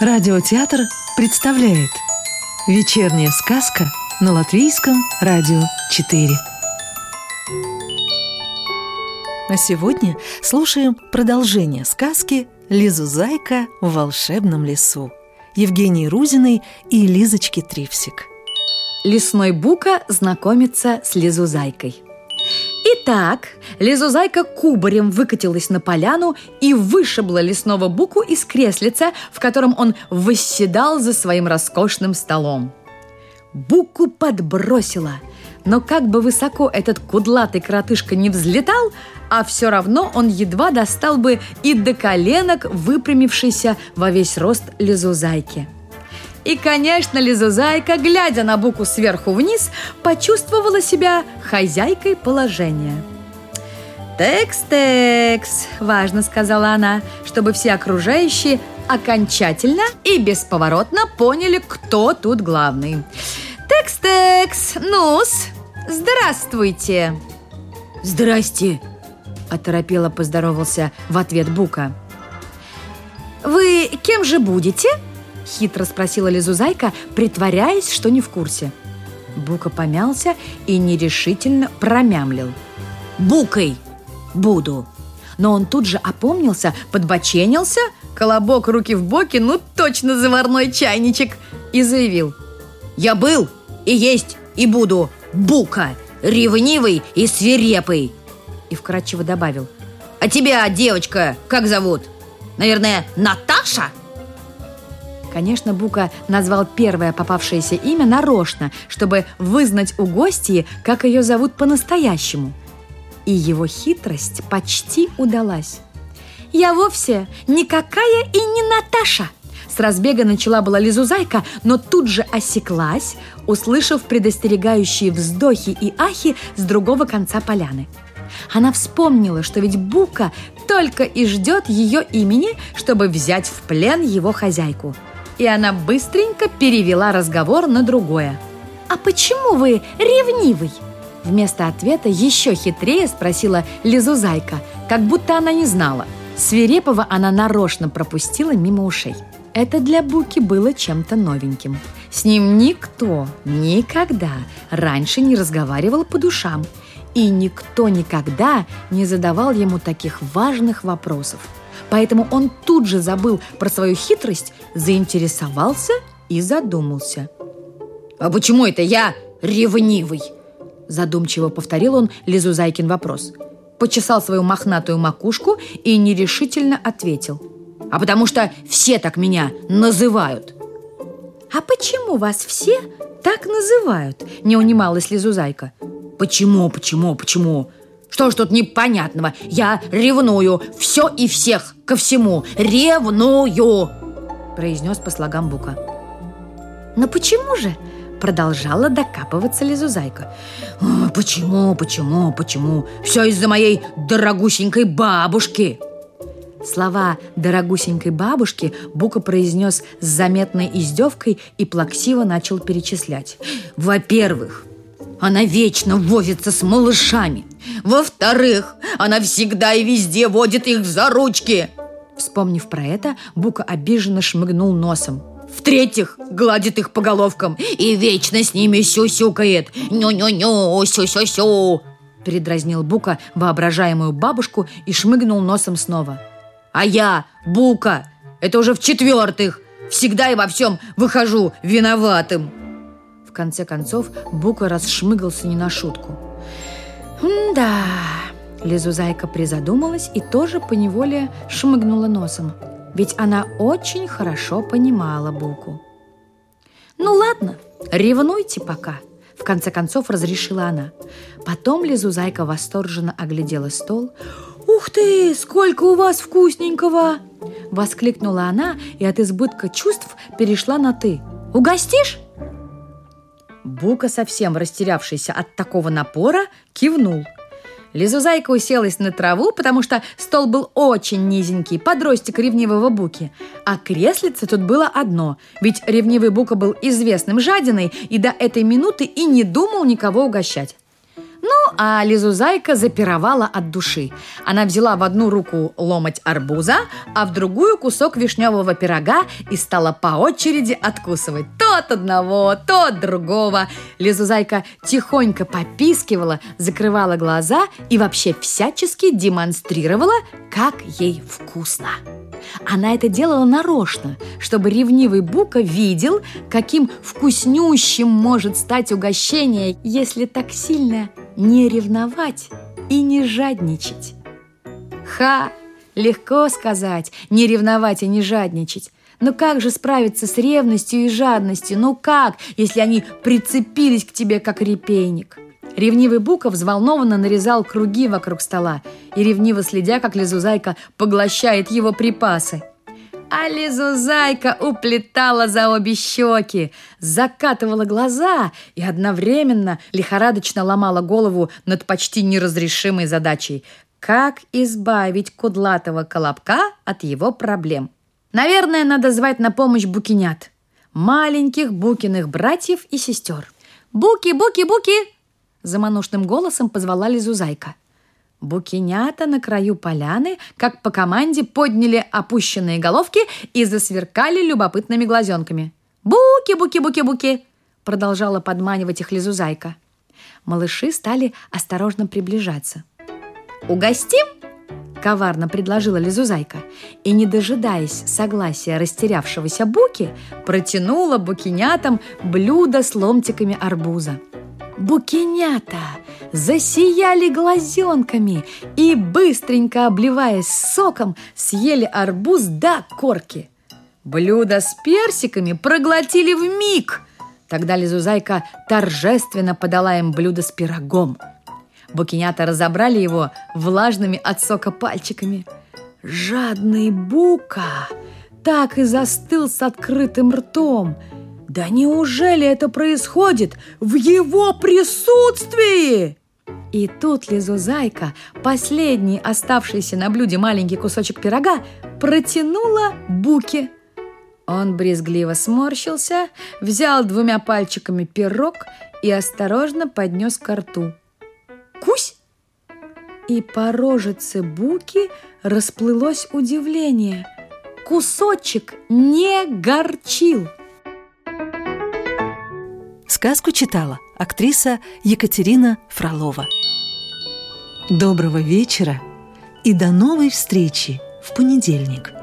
Радиотеатр представляет Вечерняя сказка на Латвийском радио 4 А сегодня слушаем продолжение сказки «Лизу Зайка в волшебном лесу» Евгении Рузиной и Лизочки Трипсик Лесной Бука знакомится с Лизузайкой. Итак, Лизузайка кубарем выкатилась на поляну и вышибла лесного Буку из креслица, в котором он восседал за своим роскошным столом. Буку подбросила, но как бы высоко этот кудлатый коротышка не взлетал, а все равно он едва достал бы и до коленок выпрямившейся во весь рост Лизузайки. И, конечно, Лизузайка, глядя на Буку сверху вниз, почувствовала себя хозяйкой положения. «Текс-текс», – важно сказала она, чтобы все окружающие окончательно и бесповоротно поняли, кто тут главный. «Текс-текс, нус, здравствуйте!» «Здрасте!» – оторопело поздоровался в ответ Бука. «Вы кем же будете?» Хитро спросила Лизузайка, притворяясь, что не в курсе. Бука помялся и нерешительно промямлил. «Букой буду!» Но он тут же опомнился, подбоченился, колобок руки в боки, ну точно заварной чайничек, и заявил. «Я был и есть и буду Бука, ревнивый и свирепый!» И вкратчиво добавил. «А тебя, девочка, как зовут? Наверное, Наташа?» Конечно, Бука назвал первое попавшееся имя нарочно, чтобы вызнать у гостей, как ее зовут по-настоящему. И его хитрость почти удалась. «Я вовсе никакая и не Наташа!» С разбега начала была Лизузайка, но тут же осеклась, услышав предостерегающие вздохи и ахи с другого конца поляны. Она вспомнила, что ведь Бука только и ждет ее имени, чтобы взять в плен его хозяйку – и она быстренько перевела разговор на другое. «А почему вы ревнивый?» Вместо ответа еще хитрее спросила Лизузайка, как будто она не знала. Свирепого она нарочно пропустила мимо ушей. Это для Буки было чем-то новеньким. С ним никто никогда раньше не разговаривал по душам, и никто никогда не задавал ему таких важных вопросов – Поэтому он тут же забыл про свою хитрость, заинтересовался и задумался. «А почему это я ревнивый?» Задумчиво повторил он Лизузайкин вопрос. Почесал свою мохнатую макушку и нерешительно ответил. «А потому что все так меня называют!» «А почему вас все так называют?» – не унималась Лизузайка. «Почему, почему, почему? Что ж тут непонятного? Я ревную все и всех ко всему. Ревную!» произнес по слогам Бука. «Но почему же?» Продолжала докапываться Лизузайка. «Почему, почему, почему? Все из-за моей дорогусенькой бабушки!» Слова «дорогусенькой бабушки» Бука произнес с заметной издевкой и плаксиво начал перечислять. «Во-первых, она вечно возится с малышами. Во-вторых, она всегда и везде водит их за ручки. Вспомнив про это, Бука обиженно шмыгнул носом. В-третьих, гладит их по головкам и вечно с ними сюсюкает. Ню-ню-ню, сю-сю-сю. Передразнил Бука воображаемую бабушку и шмыгнул носом снова. А я, Бука, это уже в-четвертых, всегда и во всем выхожу виноватым. Конце концов, Бука расшмыгался не на шутку. «Да...» Лизузайка призадумалась и тоже поневоле шмыгнула носом. Ведь она очень хорошо понимала Буку. «Ну ладно, ревнуйте пока», в конце концов разрешила она. Потом Лизузайка восторженно оглядела стол. «Ух ты, сколько у вас вкусненького!» Воскликнула она и от избытка чувств перешла на «ты». «Угостишь?» Бука, совсем растерявшийся от такого напора, кивнул. Лизузайка уселась на траву, потому что стол был очень низенький, подростик ревнивого Буки. А креслице тут было одно, ведь ревнивый Бука был известным жадиной и до этой минуты и не думал никого угощать. «Ну, а Лизузайка запировала от души. Она взяла в одну руку ломоть арбуза, а в другую кусок вишневого пирога и стала по очереди откусывать то от одного, то от другого. Лизузайка тихонько попискивала, закрывала глаза и вообще всячески демонстрировала, как ей вкусно. Она это делала нарочно, чтобы ревнивый Бука видел, каким вкуснющим может стать угощение, если так сильно не ревновать и не жадничать. Ха! Легко сказать, не ревновать и не жадничать. Но как же справиться с ревностью и жадностью? Ну как, если они прицепились к тебе, как репейник? Ревнивый Бука взволнованно нарезал круги вокруг стола и ревниво следя, как Лизузайка поглощает его припасы. А Лизузайка уплетала за обе щеки, закатывала глаза и одновременно лихорадочно ломала голову над почти неразрешимой задачей – как избавить кудлатого колобка от его проблем. Наверное, надо звать на помощь букинят. Маленьких букиных братьев и сестер. «Буки, буки, буки!» Заманушным голосом позвала Лизузайка. Букинята на краю поляны, как по команде, подняли опущенные головки и засверкали любопытными глазенками. «Буки, буки, буки, буки!» продолжала подманивать их Лизузайка. Малыши стали осторожно приближаться. «Угостим?» – коварно предложила Лизузайка. И, не дожидаясь согласия растерявшегося Буки, протянула букинятам блюдо с ломтиками арбуза. Букинята засияли глазенками и, быстренько обливаясь соком, съели арбуз до корки. Блюдо с персиками проглотили в миг. Тогда Лизузайка торжественно подала им блюдо с пирогом. Букинята разобрали его влажными от сока пальчиками. Жадный Бука так и застыл с открытым ртом – да неужели это происходит в его присутствии? И тут Лизузайка, последний оставшийся на блюде маленький кусочек пирога, протянула Буке. Он брезгливо сморщился, взял двумя пальчиками пирог и осторожно поднес ко рту. «Кусь!» И по рожице Буки расплылось удивление. Кусочек не горчил. Сказку читала актриса Екатерина Фролова. Доброго вечера и до новой встречи в понедельник.